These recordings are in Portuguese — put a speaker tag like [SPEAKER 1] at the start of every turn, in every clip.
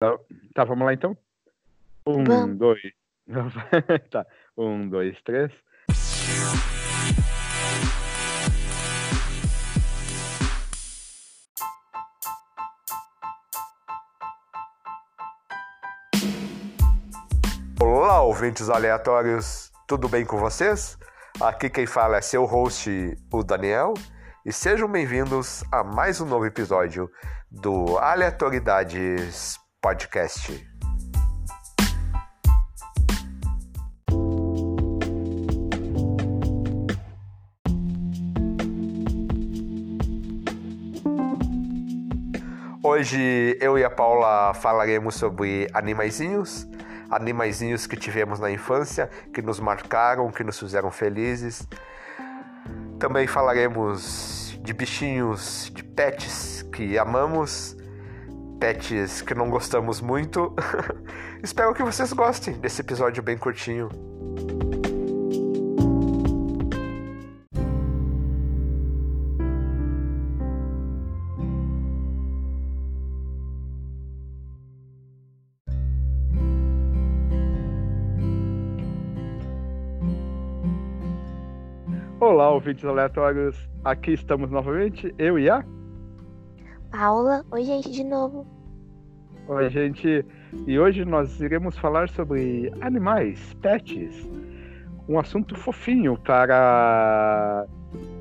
[SPEAKER 1] Tá, tá, vamos lá então? Um, vamos. dois. tá. Um, dois, três.
[SPEAKER 2] Olá, ouvintes aleatórios, tudo bem com vocês? Aqui quem fala é seu host, o Daniel, e sejam bem-vindos a mais um novo episódio do Aleatoridades Podcast. Hoje eu e a Paula falaremos sobre animaizinhos, animaizinhos que tivemos na infância, que nos marcaram, que nos fizeram felizes. Também falaremos de bichinhos, de pets que amamos pets que não gostamos muito. Espero que vocês gostem desse episódio bem curtinho.
[SPEAKER 1] Olá, ouvintes aleatórios. Aqui estamos novamente, eu e a
[SPEAKER 3] Paula. Oi, gente, de novo.
[SPEAKER 1] Oi, gente. E hoje nós iremos falar sobre animais, pets. Um assunto fofinho para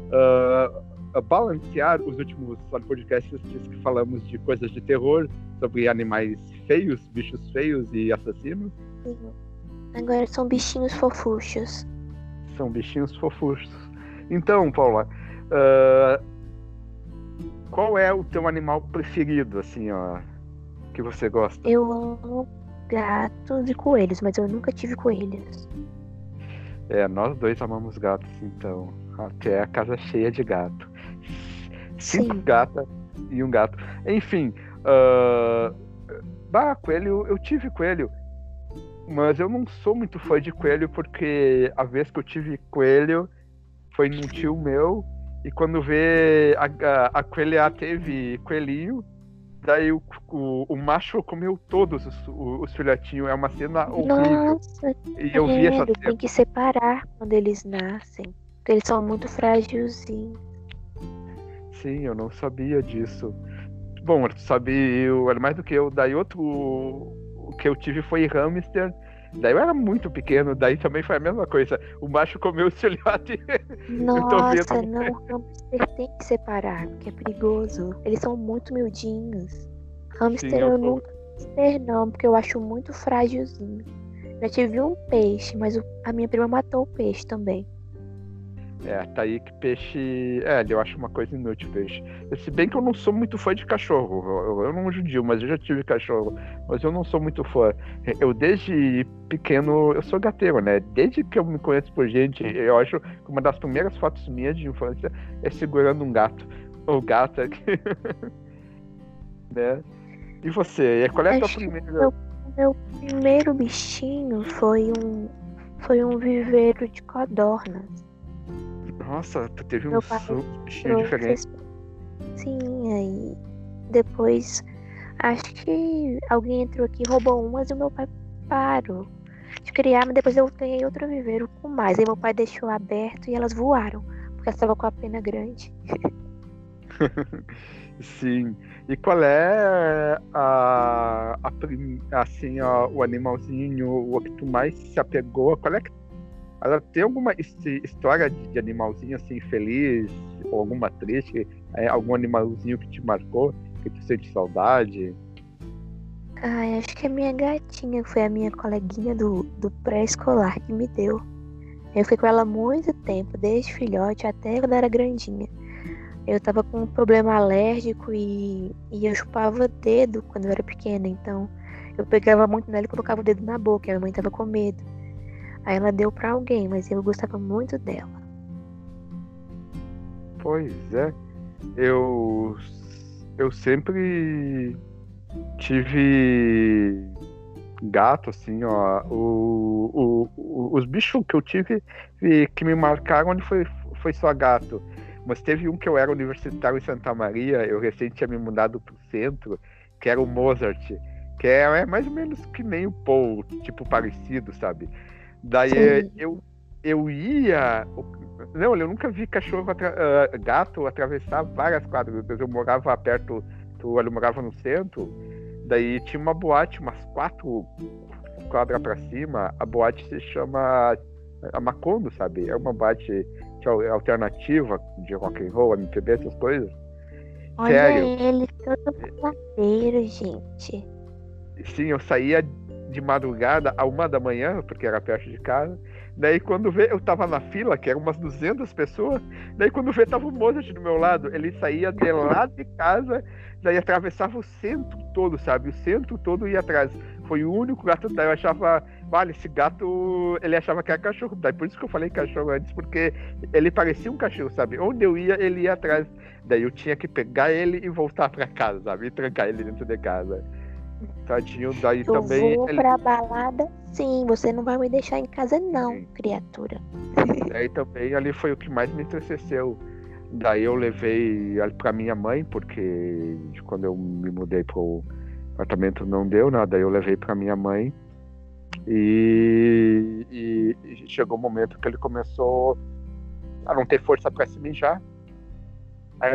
[SPEAKER 1] uh, balancear os últimos podcasts que falamos de coisas de terror, sobre animais feios, bichos feios e assassinos.
[SPEAKER 3] Agora são bichinhos fofuchos.
[SPEAKER 1] São bichinhos fofuchos. Então, Paula, uh, qual é o teu animal preferido, assim, ó, que você gosta?
[SPEAKER 3] Eu amo gatos e coelhos, mas eu nunca tive coelhos.
[SPEAKER 1] É, nós dois amamos gatos, então. Até a casa cheia de gato. Cinco Sim. gatas e um gato. Enfim, uh... bah, coelho, eu tive coelho. Mas eu não sou muito fã de coelho porque a vez que eu tive coelho foi num tio meu e quando vê a, a, a coelha teve coelhinho, daí o, o, o macho comeu todos os, os filhotinhos. É uma cena horrível.
[SPEAKER 3] Nossa, e eu vi essa cena. Tem que separar quando eles nascem. Porque eles são muito frágilzinhos.
[SPEAKER 1] Sim, eu não sabia disso. Bom, tu sabe, eu era mais do que eu. Daí outro o que eu tive foi hamster Daí eu era muito pequeno, daí também foi a mesma coisa. O macho comeu o filhote.
[SPEAKER 3] Nossa, não, hamster tem que separar, porque é perigoso. Eles são muito miudinhos. Hamster Sim, eu, eu nunca hamster não, porque eu acho muito frágilzinho. Já tive um peixe, mas a minha prima matou o peixe também.
[SPEAKER 1] É, tá aí que peixe. É, eu acho uma coisa inútil peixe. Se bem que eu não sou muito fã de cachorro. Eu, eu não judio, mas eu já tive cachorro. Mas eu não sou muito fã. Eu, desde pequeno, eu sou gateiro, né? Desde que eu me conheço por gente, eu acho que uma das primeiras fotos minhas de infância é segurando um gato. Ou gata. né? E você? Qual é a tua primeira.
[SPEAKER 3] Meu, meu primeiro bichinho foi um. Foi um viveiro de codornas.
[SPEAKER 1] Nossa, tu teve um bichinho diferente.
[SPEAKER 3] Sim, aí depois acho que alguém entrou aqui, roubou umas e o meu pai parou de criar, mas depois eu ganhei outro viveiro com mais. Aí meu pai deixou aberto e elas voaram, porque estava com a pena grande.
[SPEAKER 1] Sim. E qual é a, a assim, ó, o animalzinho, o que tu mais se apegou? Qual é que ela tem alguma história de, animalzinho assim feliz ou alguma triste? É, algum animalzinho que te marcou, que tu sente saudade?
[SPEAKER 3] Ai, acho que a minha gatinha foi a minha coleguinha do, do pré-escolar que me deu. Eu fiquei com ela muito tempo, desde filhote até quando era grandinha. Eu tava com um problema alérgico e, e eu chupava dedo quando eu era pequena, então eu pegava muito nela e colocava o dedo na boca, a minha mãe tava com medo. Aí ela deu para alguém, mas eu gostava muito dela.
[SPEAKER 1] Pois é. Eu eu sempre tive gato, assim, ó. O, o, os bichos que eu tive que me marcaram foi, foi só gato. Mas teve um que eu era universitário em Santa Maria, eu recente tinha me mudado pro centro, que era o Mozart. Que é, é mais ou menos que nem o Paul, tipo parecido, sabe? Daí
[SPEAKER 3] Sim.
[SPEAKER 1] eu, eu ia. Não, eu nunca vi cachorro, atra- ah, gato atravessar várias quadras. Eu morava perto, eu morava no centro, daí tinha uma boate, umas quatro quadras pra cima. A boate se chama a Macondo, sabe? É uma boate que é alternativa de rock and roll, MPB, essas coisas.
[SPEAKER 3] Olha
[SPEAKER 1] Sério?
[SPEAKER 3] ele todo faladeiro, gente.
[SPEAKER 1] Sim, eu saía de madrugada a uma da manhã, porque era perto de casa. Daí quando vê, eu tava na fila, que eram umas 200 pessoas. Daí quando vê, tava o Mozart do meu lado. Ele saía de lá de casa, daí atravessava o centro todo, sabe? O centro todo ia atrás. Foi o único gato, daí eu achava, vale, esse gato, ele achava que era cachorro. Daí por isso que eu falei cachorro antes, porque ele parecia um cachorro, sabe? Onde eu ia, ele ia atrás. Daí eu tinha que pegar ele e voltar pra casa, sabe? E trancar ele dentro de casa. Tadinho, daí
[SPEAKER 3] Eu
[SPEAKER 1] também.
[SPEAKER 3] vou
[SPEAKER 1] ele-
[SPEAKER 3] pra balada, sim. Você não vai me deixar em casa, não,
[SPEAKER 1] Sim.
[SPEAKER 3] criatura.
[SPEAKER 1] Daí também ali foi o que mais me entristeceu. Daí eu levei ali pra minha mãe, porque quando eu me mudei pro apartamento não deu nada. Daí eu levei pra minha mãe. E, e- e chegou um momento que ele começou a não ter força pra se mijar.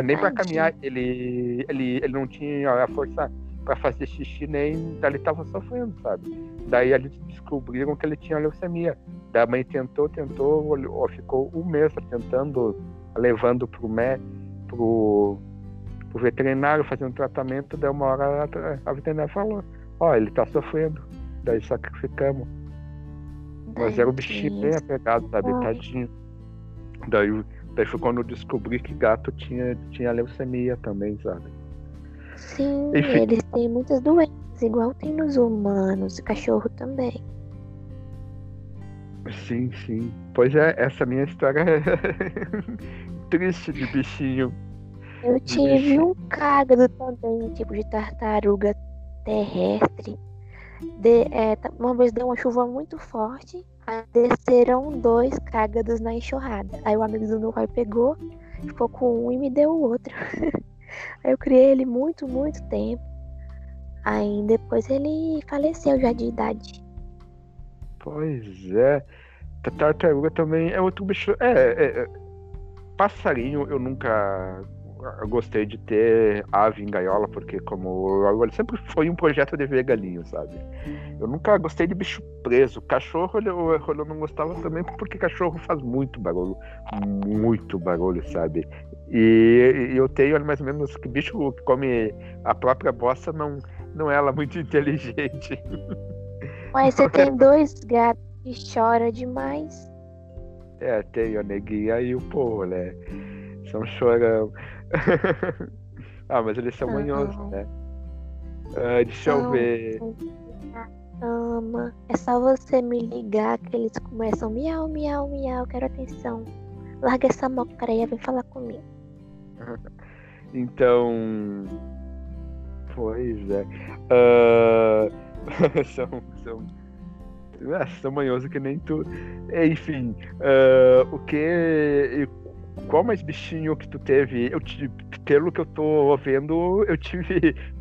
[SPEAKER 1] Nem pra
[SPEAKER 3] Tadinho.
[SPEAKER 1] caminhar, ele, ele, ele não tinha a força pra fazer xixi, nem ele tava sofrendo, sabe? Daí eles descobriram que ele tinha leucemia. Daí a mãe tentou, tentou, olhou- ficou um mês tentando, levando pro, mé, pro, pro veterinário, fazendo tratamento. Daí uma hora a, a veterinária falou: Ó, ele tá sofrendo. Daí sacrificamos. Mas era um bichinho bem apegado, sabe? Tadinho. Daí, daí foi quando eu descobri que gato tinha, tinha leucemia também, sabe?
[SPEAKER 3] Sim,
[SPEAKER 1] Enfim.
[SPEAKER 3] eles têm muitas doenças, igual tem nos humanos, cachorro também.
[SPEAKER 1] Sim, sim. Pois é, essa minha história é triste de bichinho.
[SPEAKER 3] Eu
[SPEAKER 1] De
[SPEAKER 3] tive
[SPEAKER 1] bicho.
[SPEAKER 3] um cágado também, tipo de tartaruga terrestre. De- é, tá- uma vez deu uma chuva muito forte, aí desceram dois cágados na enxurrada. Aí o amigo do meu pai pegou, ficou com um e me deu o outro. aí eu criei ele muito, muito tempo. Aí depois ele faleceu já de idade.
[SPEAKER 1] Pois é. Ta- Tartaruga também é outro bicho. É, é, é. passarinho eu nunca gostei de ter ave em gaiola, porque como eu- sempre foi um projeto de ver galinho, sabe? Eu nunca gostei de bicho preso. Cachorro eu, eu não gostava também, porque cachorro faz muito barulho. Muito barulho, sabe? E, e eu tenho mais ou menos que bicho que come a própria bosta não, não é ela muito inteligente.
[SPEAKER 3] Mas você tem dois gatos que choram demais.
[SPEAKER 1] É, tem a neguinha e o povo, né? São chorão. ah, mas eles são manhosos, né? Ah, deixa eu ver.
[SPEAKER 3] Ama. É só você me ligar que eles começam miau, miau, miau, quero atenção. Larga essa mocreia, vem falar comigo.
[SPEAKER 1] Então. Pois é. Ah, são. São. Ah, são manhosos que nem tu. Enfim. ah, o que. Qual mais bichinho que tu teve? Eu pelo que eu tô vendo, eu tive.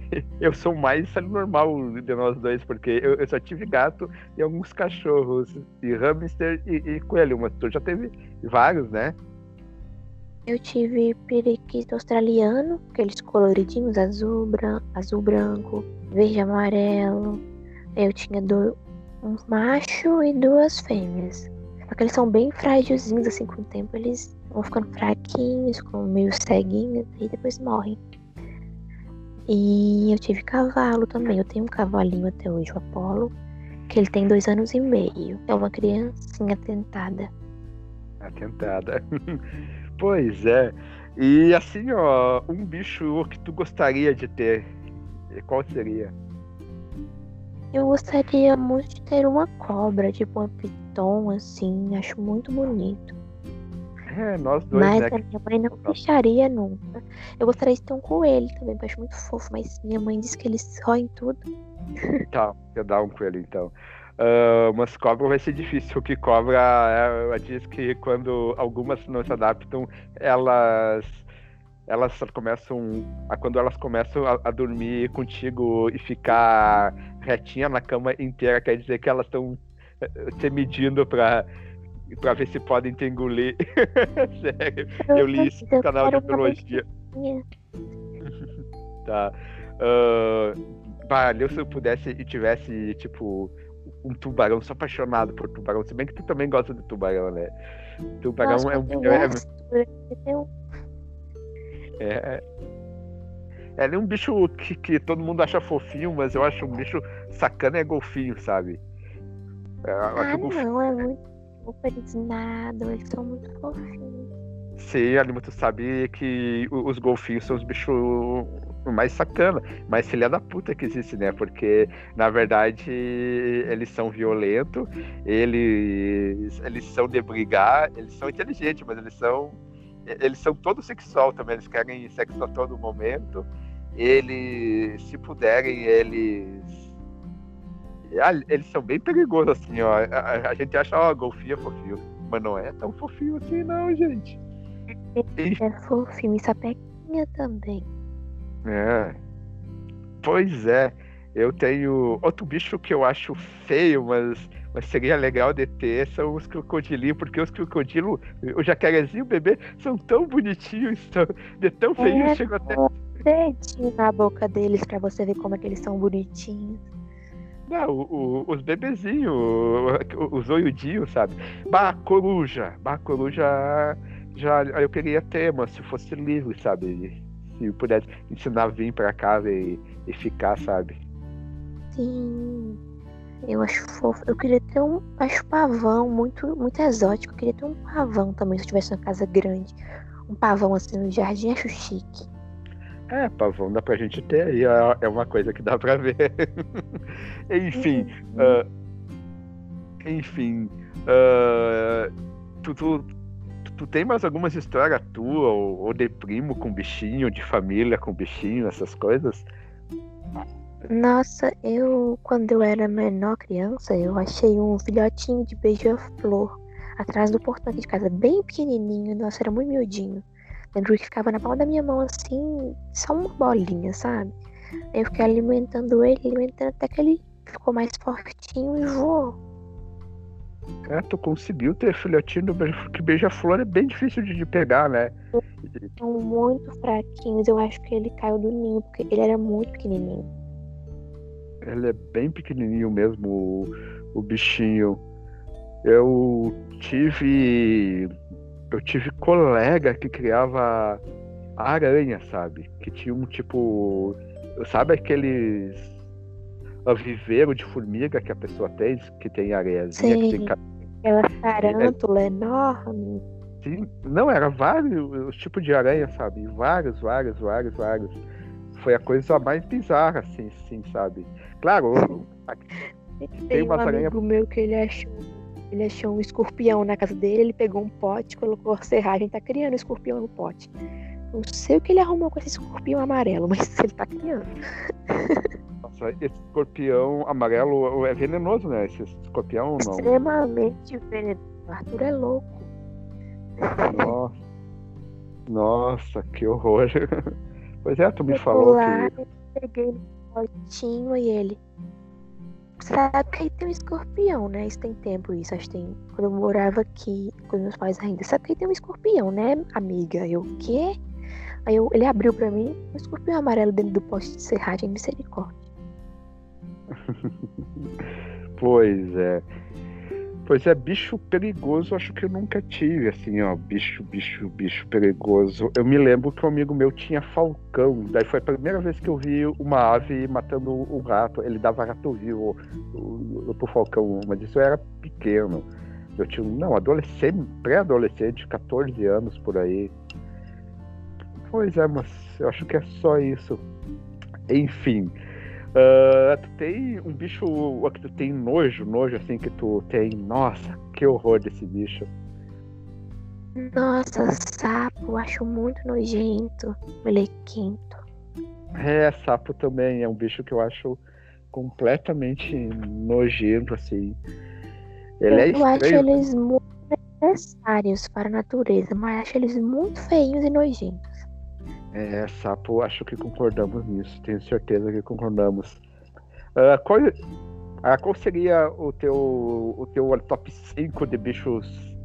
[SPEAKER 1] Eu sou mais normal de nós dois, porque eu, eu só tive gato e alguns cachorros, e hamster e, e coelho, mas tu já teve vários, né?
[SPEAKER 3] Eu tive periquito australiano, aqueles coloridinhos, azul, bran azul branco, verde amarelo. Eu tinha do- um macho e duas fêmeas. Só que eles são bem frágilzinhos, assim, com o tempo eles vão ficando fraquinhos, ficam meio ceguinhos, e depois morrem. E eu tive cavalo também. Eu tenho um cavalinho até hoje, o Apolo, que ele tem dois anos e meio. É uma criancinha tentada.
[SPEAKER 1] Atentada. pois é. E assim, ó, um bicho que tu gostaria de ter, qual seria?
[SPEAKER 3] Eu gostaria muito de ter uma cobra, tipo uma piton, assim. Acho muito bonito.
[SPEAKER 1] É, nós dois,
[SPEAKER 3] mas
[SPEAKER 1] né?
[SPEAKER 3] a minha mãe não deixaria nunca. Eu gostaria de ter um coelho também, porque eu acho muito fofo, mas minha mãe disse que eles roem tudo.
[SPEAKER 1] Tá, eu dar um coelho então. Ah, mas cobra vai ser difícil, porque cobra, ela diz que quando algumas não se adaptam, elas elas começam. A, quando elas começam a, a, dormir contigo e ficar retinha na cama inteira, quer dizer que elas estão eh, se medindo pra, pra ver se podem te engolir. Sério, eu li isso no canal de biologia. tá. Uh, Valeu se eu pudesse e tivesse, tipo, um tubarão, sou apaixonado por tubarão, se bem que tu também gosta de tubarão, né? Tubarão Nossa, é um. É, é, é, é um bicho que, que todo mundo acha fofinho, mas eu acho um bicho sacana é golfinho, sabe?
[SPEAKER 3] É, ah, golfinho... não, é muito super eles são muito fofinhos.
[SPEAKER 1] Sim, Alima, tu sabe que os golfinhos são os bichos mais sacana, mais filha da puta que existe, né? Porque, na verdade, eles são violentos, eles, eles são de brigar, eles são inteligentes, mas eles são eles são todo sexual também, eles querem sexo a todo momento. Eles, se puderem, eles ah, eles são bem perigosos assim, ó. A, a gente acha, ó, golfinho é fofinho, mas não é tão fofinho assim não, gente.
[SPEAKER 3] É fofinho e sapequinha também.
[SPEAKER 1] É. Pois é. Eu tenho outro bicho que eu acho feio, mas, mas seria legal de ter, são os crocodilinhos, porque os crocodilos, o jacarezinho, o bebê, são tão bonitinhos, tão, de tão feios, é, chegam até.
[SPEAKER 3] Dedinho na boca deles pra você ver como é que eles são bonitinhos.
[SPEAKER 1] Não, o, o, os bebezinhos, os oiudinhos, sabe? Bah, coruja. Bah, coruja já eu queria ter, mas se fosse livre, sabe? se pudesse ensinar a vir pra casa e, e ficar, sabe?
[SPEAKER 3] Sim. Eu acho fofo. Eu queria ter um. Acho pavão muito, muito exótico. Eu queria ter um pavão também se eu tivesse uma casa grande. Um pavão assim no jardim, acho chique.
[SPEAKER 1] É, pavão dá pra gente ter aí. É, é uma coisa que dá pra ver. enfim. Uhum. Uh, enfim. Uh, tu, tu, tu tem mais algumas histórias tua, ou, ou de primo com bichinho, de família com bichinho, essas coisas?
[SPEAKER 3] Nossa, eu, quando eu era menor criança, eu achei um filhotinho de beija-flor atrás do portão aqui de casa, bem pequenininho, nossa, era muito miudinho. Lembro que ficava na palma da minha mão assim, só uma bolinha, sabe? Eu fiquei alimentando ele, alimentando até que ele ficou mais fortinho e voou.
[SPEAKER 1] É, tu conseguiu ter filhotinho do beija que beija-flor é bem difícil de, de, pegar, né?
[SPEAKER 3] São muito fraquinhos. Eu acho que ele caiu do ninho, porque ele era muito pequenininho.
[SPEAKER 1] Ele é bem pequenininho mesmo, o, o bichinho. Eu tive. Eu tive colega que criava aranha, sabe? Que tinha um tipo. Sabe aqueles viveiro de formiga que a pessoa tem, que tem areiazinha, Sim. que tem
[SPEAKER 3] Aquela tarântula é... enorme.
[SPEAKER 1] Sim, não, era vários tipos de aranha, sabe? Vários, vários, vários, vários. Foi a coisa mais bizarra, assim, sim, sabe? Claro,
[SPEAKER 3] tem, tem um aranha... amigo meu que ele achou, ele achou um escorpião na casa dele, ele pegou um pote, colocou serragem, tá criando um escorpião no pote. Não sei o que ele arrumou com esse escorpião amarelo, mas ele tá criando.
[SPEAKER 1] Nossa, esse escorpião amarelo é venenoso, né? Esse escorpião não.
[SPEAKER 3] Extremamente venenoso. O Arthur é louco.
[SPEAKER 1] Nossa. Nossa, que horror. Pois é, tu me falou
[SPEAKER 3] lá, que. Eu peguei no potinho e ele. Sabe que aí tem um escorpião, né? Isso tem tempo, isso. Acho que tem. Quando eu morava aqui com meus pais ainda. Sabe que aí tem um escorpião, né, amiga? Eu, o quê? Aí eu, ele abriu pra mim um escorpião amarelo dentro do poste de serragem, misericórdia.
[SPEAKER 1] pois é. Pois é, bicho perigoso, acho que eu nunca tive, assim, ó, bicho, bicho, bicho perigoso. Eu me lembro que um amigo meu tinha falcão, daí foi a primeira vez que eu vi uma ave matando um rato. Ele dava rato vivo pro falcão, mas isso eu era pequeno. Eu tinha, não, adolescente, pré-adolescente, 14 anos por aí. Pois é, mas eu acho que é só isso. Enfim. Uh, tu tem um bicho que tu tem nojo, nojo assim que tu tem. Nossa, que horror desse bicho.
[SPEAKER 3] Nossa, sapo, acho muito nojento, melequento.
[SPEAKER 1] É, sapo também é um bicho que eu acho completamente nojento, assim. Ele
[SPEAKER 3] eu
[SPEAKER 1] é estranho.
[SPEAKER 3] acho eles muito necessários para a natureza, mas acho eles muito feios e nojentos.
[SPEAKER 1] É, sapo, acho que concordamos nisso. Tenho certeza que concordamos. Uh, qual, uh, qual seria o teu, o teu top 5 de bichos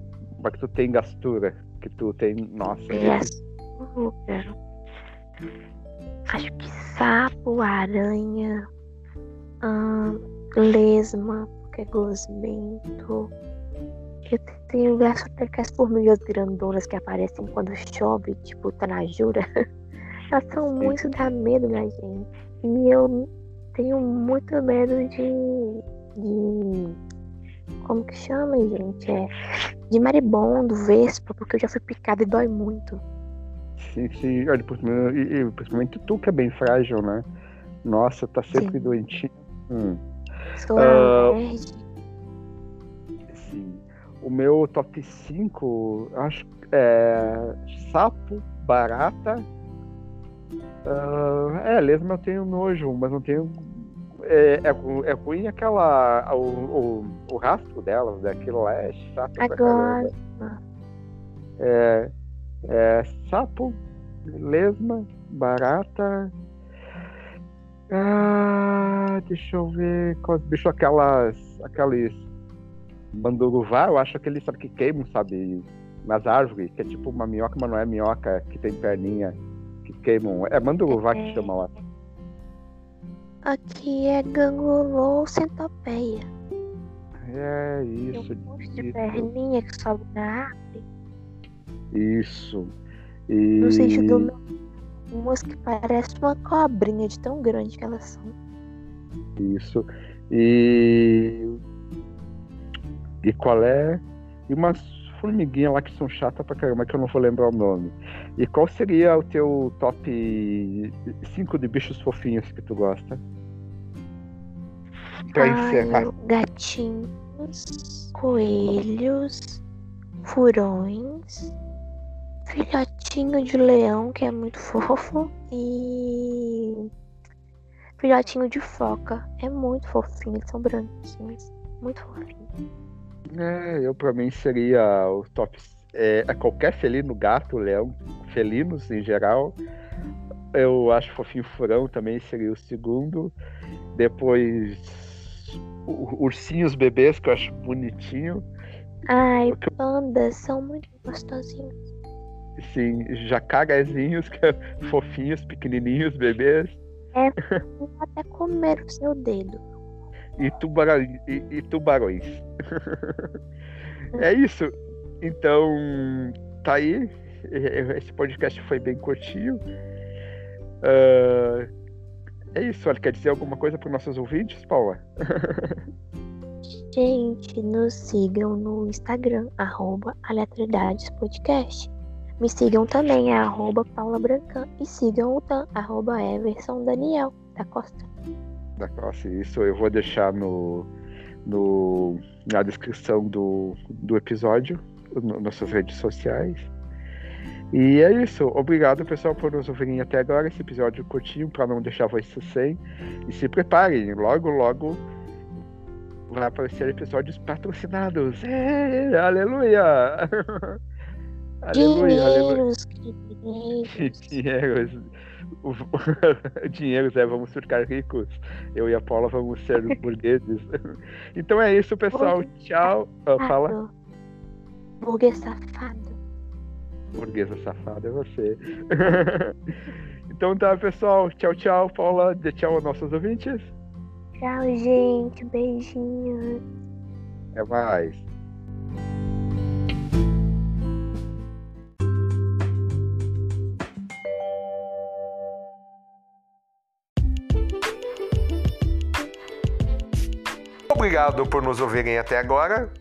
[SPEAKER 1] que tu tem gastura? Que tu tem. Nossa.
[SPEAKER 3] Gastura. Acho que sapo, aranha, lesma, que é gosmento. Eu tenho gastura com as formigas grandonas que aparecem quando chove, tipo Tanajura. Elas são muito da medo da gente. E eu tenho muito medo de. de. Como que chama, gente? É. De maribondo, vespa, porque eu já fui picada e dói muito.
[SPEAKER 1] Sim, sim. Olha, principalmente tu que é bem frágil, né? Nossa, tá sempre sim. doentinho. Hum.
[SPEAKER 3] Sou uh,
[SPEAKER 1] Sim. O meu top 5, acho é sapo, barata. Uh, é, lesma eu tenho nojo, mas não tenho. É, é, é ruim aquela. O, o, o rastro delas, daquilo lá é chato.
[SPEAKER 3] Agora.
[SPEAKER 1] É, é sapo, lesma, barata. Ah, deixa eu ver quais bichos aquelas. aqueles Manduruvá, eu acho aquele, sabe, que queimam, sabe, nas árvores, que é tipo uma minhoca, mas não é minhoca, que tem perninha, que queimam. É manduruvá que chama lá.
[SPEAKER 3] Aqui é gangolô centopeia.
[SPEAKER 1] É, isso.
[SPEAKER 3] Tem um de perninha que sobe na árvore.
[SPEAKER 1] Isso.
[SPEAKER 3] E... No sentido do umas que parecem uma cobrinha de tão grande que elas são.
[SPEAKER 1] Isso. E e qual é. E umas formiguinhas lá que são chatas pra caramba, que eu não vou lembrar o nome. E qual seria o teu top 5 de bichos fofinhos que tu gosta?
[SPEAKER 3] Pra Ai, encerrar. Gatinhos, coelhos, furões, filhotinho de leão, que é muito fofo, e filhotinho de foca. É muito fofinho, são branquinhos. Muito fofinho.
[SPEAKER 1] É, eu pra mim seria o top. É, é, qualquer felino, gato, leão, felinos em geral. Eu acho fofinho furão também seria o segundo. Depois ursinhos bebês, que eu acho bonitinho.
[SPEAKER 3] Ai, Porque... pandas são muito gostosinhos.
[SPEAKER 1] Sim, jacarezinhos, que é fofinhos, pequenininhos, bebês.
[SPEAKER 3] É, até comer o seu dedo
[SPEAKER 1] e, e, e tubarões. é isso. Então, tá aí. Esse podcast foi bem curtinho. Uh, é isso. Olha, quer dizer alguma coisa para os nossos ouvintes, Paula?
[SPEAKER 3] Gente, nos sigam no Instagram, arroba aleatoridadespodcast. Me sigam também, é arroba Paula Brancan. E sigam o Dan, arroba Everson Daniel da Costa
[SPEAKER 1] da classe. Isso eu vou deixar no, no, na descrição do, do episódio, nas nossas redes sociais. E é isso. Obrigado, pessoal, por nos ouvirem até agora. Esse episódio curtinho, para não deixar vocês sem. E se preparem, logo, logo vai aparecer episódios patrocinados. É, aleluia!
[SPEAKER 3] aleluia, aleluia.
[SPEAKER 1] Dinheiros o, dinheiro, Zé, vamos ficar ricos. Eu e a Paula vamos ser burgueses. Então é isso, pessoal. Burguês Tchau. Ah, fala.
[SPEAKER 3] Burguês safado.
[SPEAKER 1] Burguesa safada é você. então tá, pessoal. Tchau, tchau, Paula. Dê tchau aos nossos ouvintes.
[SPEAKER 3] Tchau, gente. Beijinhos.
[SPEAKER 1] Até mais.
[SPEAKER 2] Obrigado por nos ouvirem até agora.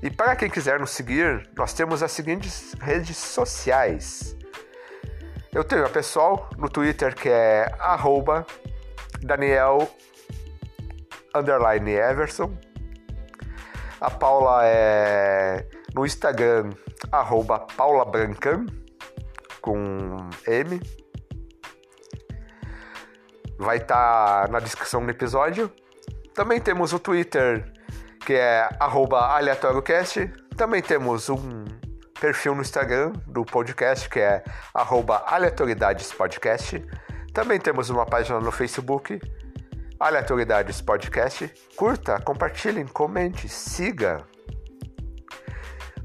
[SPEAKER 2] E para quem quiser nos seguir, nós temos as seguintes redes sociais. Eu tenho a pessoal no Twitter que é Daniel Everson. A Paula é no Instagram arroba Paula Brancan com M. Vai estar tá na descrição do episódio. Também temos o Twitter, que é aleatóriocast. Também temos um
[SPEAKER 1] perfil no Instagram do podcast, que é aleatoridadespodcast. Também temos uma página no Facebook, Aleatoriedades Podcast. Curta, compartilhe, comente, siga.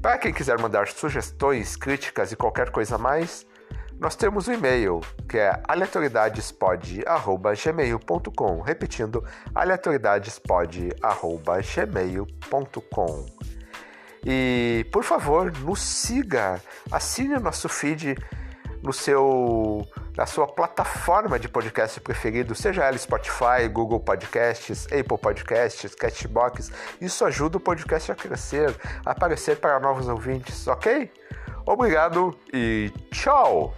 [SPEAKER 1] Para quem quiser mandar sugestões, críticas e qualquer coisa mais, nós temos um e-mail que é aleatoriedadespod.gmail.com Repetindo, aleatoriedadespod.gmail.com E, por favor, nos siga, assine o nosso feed no seu na sua plataforma de podcast preferido, seja ela Spotify, Google Podcasts, Apple Podcasts, Castbox. Isso ajuda o podcast a crescer, a aparecer para novos ouvintes, ok? Obrigado e tchau!